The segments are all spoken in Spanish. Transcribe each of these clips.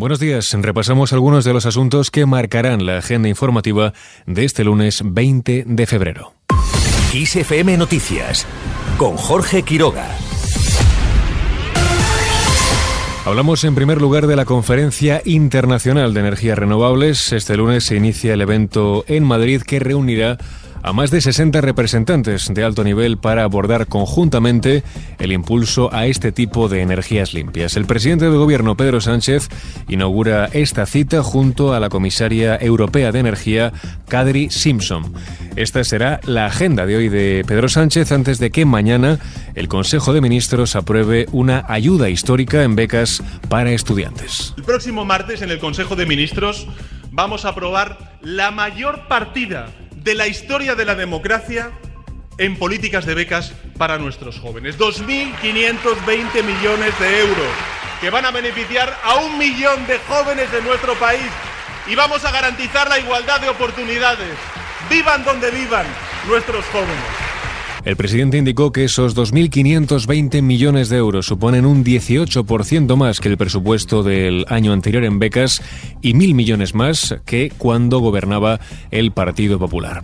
Buenos días. Repasamos algunos de los asuntos que marcarán la agenda informativa de este lunes 20 de febrero. XFM Noticias con Jorge Quiroga. Hablamos en primer lugar de la Conferencia Internacional de Energías Renovables. Este lunes se inicia el evento en Madrid que reunirá a más de 60 representantes de alto nivel para abordar conjuntamente el impulso a este tipo de energías limpias. El presidente del gobierno, Pedro Sánchez, inaugura esta cita junto a la comisaria europea de energía, Kadri Simpson. Esta será la agenda de hoy de Pedro Sánchez antes de que mañana el Consejo de Ministros apruebe una ayuda histórica en becas para estudiantes. El próximo martes en el Consejo de Ministros vamos a aprobar la mayor partida de la historia de la democracia en políticas de becas para nuestros jóvenes. 2.520 millones de euros que van a beneficiar a un millón de jóvenes de nuestro país y vamos a garantizar la igualdad de oportunidades. Vivan donde vivan nuestros jóvenes. El presidente indicó que esos 2.520 millones de euros suponen un 18% más que el presupuesto del año anterior en becas y mil millones más que cuando gobernaba el Partido Popular.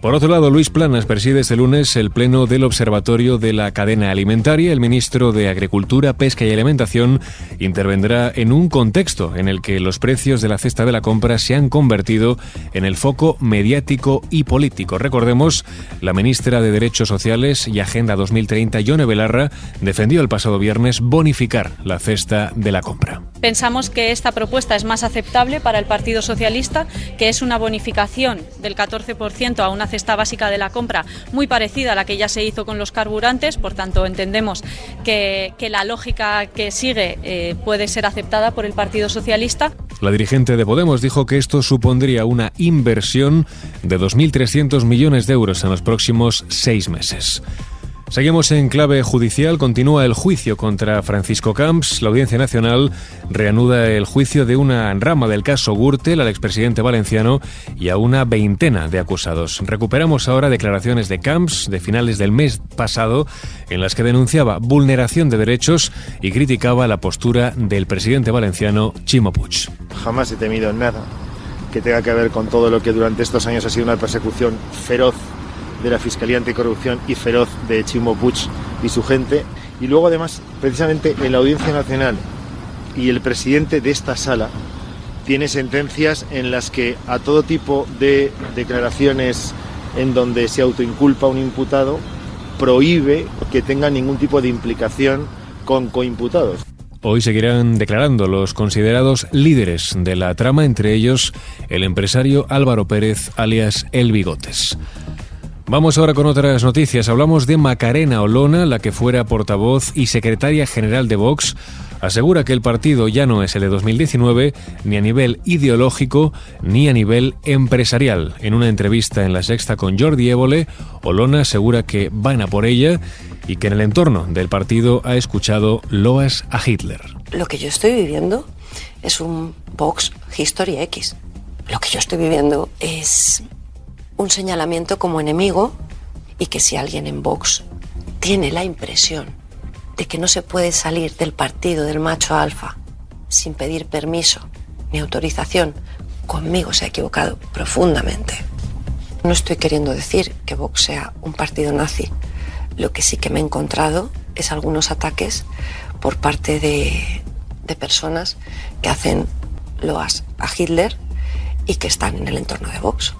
Por otro lado, Luis Planas preside este lunes el pleno del Observatorio de la Cadena Alimentaria. El ministro de Agricultura, Pesca y Alimentación intervendrá en un contexto en el que los precios de la cesta de la compra se han convertido en el foco mediático y político. Recordemos, la ministra de Derechos Sociales y Agenda 2030, Yone Belarra, defendió el pasado viernes bonificar la cesta de la compra. Pensamos que esta propuesta es más aceptable para el Partido Socialista, que es una bonificación del 14% a una cesta básica de la compra muy parecida a la que ya se hizo con los carburantes, por tanto entendemos que, la lógica que sigue eh, puede ser aceptada por el Partido Socialista. La dirigente de Podemos dijo que esto supondría una inversión de 2.300 millones de euros en los próximos seis meses. Seguimos en clave judicial. Continúa el juicio contra Francisco Camps. La Audiencia Nacional reanuda el juicio de una rama del caso Gürtel al expresidente valenciano y a una veintena de acusados. Recuperamos ahora declaraciones de Camps de finales del mes pasado en las que denunciaba vulneración de derechos y criticaba la postura del presidente valenciano Chimo Puig. Jamás he temido nada que tenga que ver con todo lo que durante estos años ha sido una persecución feroz de la Fiscalía Anticorrupción y feroz de Chimo Puig y su gente. Y luego además, precisamente en la Audiencia Nacional y el presidente de esta sala tiene sentencias en las que a todo tipo de declaraciones en donde se autoinculpa un imputado prohíbe que tenga ningún tipo de implicación con coimputados. Hoy seguirán declarando los considerados líderes de la trama, entre ellos el empresario Álvaro Pérez, alias El Bigotes. Vamos ahora con otras noticias. Hablamos de Macarena Olona, la que fuera portavoz y secretaria general de Vox. Asegura que el partido ya no es el de 2019 ni a nivel ideológico ni a nivel empresarial. En una entrevista en La Sexta con Jordi Évole, Olona asegura que van a por ella y que en el entorno del partido ha escuchado loas a Hitler. Lo que yo estoy viviendo es un Vox History X. Lo que yo estoy viviendo es un señalamiento como enemigo y que si alguien en Vox tiene la impresión de que no se puede salir del partido del macho alfa sin pedir permiso ni autorización, conmigo se ha equivocado profundamente. No estoy queriendo decir que Vox sea un partido nazi. Lo que sí que me he encontrado es algunos ataques por parte de, personas que hacen loas a Hitler y que están en el entorno de Vox.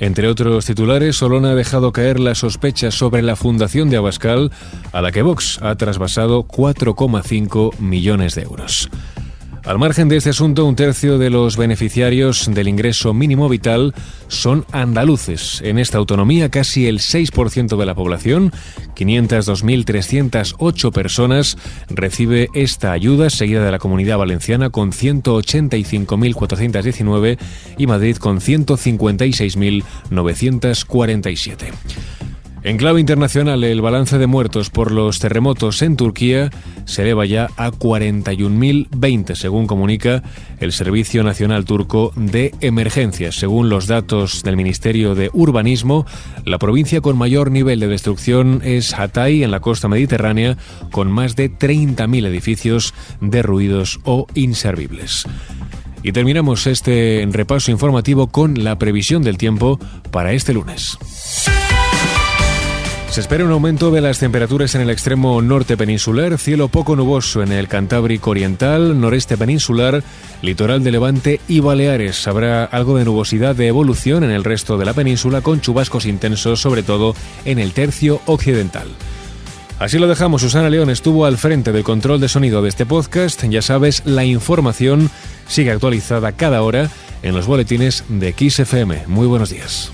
Entre otros titulares, Solona ha dejado caer las sospechas sobre la fundación de Abascal, a la que Vox ha trasvasado 4,5 millones de euros. Al margen de este asunto, un tercio de los beneficiarios del ingreso mínimo vital son andaluces. En esta autonomía, casi el 6% de la población, 502.308 personas, recibe esta ayuda, seguida de la comunidad valenciana con 185.419 y Madrid con 156.947. En clave internacional, el balance de muertos por los terremotos en Turquía se eleva ya a 41.020, según comunica el Servicio Nacional Turco de Emergencias. Según los datos del Ministerio de Urbanismo, la provincia con mayor nivel de destrucción es Hatay, en la costa mediterránea, con más de 30.000 edificios derruidos o inservibles. Y terminamos este repaso informativo con la previsión del tiempo para este lunes. Se espera un aumento de las temperaturas en el extremo norte peninsular, cielo poco nuboso en el Cantábrico Oriental, noreste peninsular, litoral de Levante y Baleares. Habrá algo de nubosidad de evolución en el resto de la península con chubascos intensos, sobre todo en el tercio occidental. Así lo dejamos, Susana León estuvo al frente del control de sonido de este podcast. Ya sabes, la información sigue actualizada cada hora en los boletines de XFM. Muy buenos días.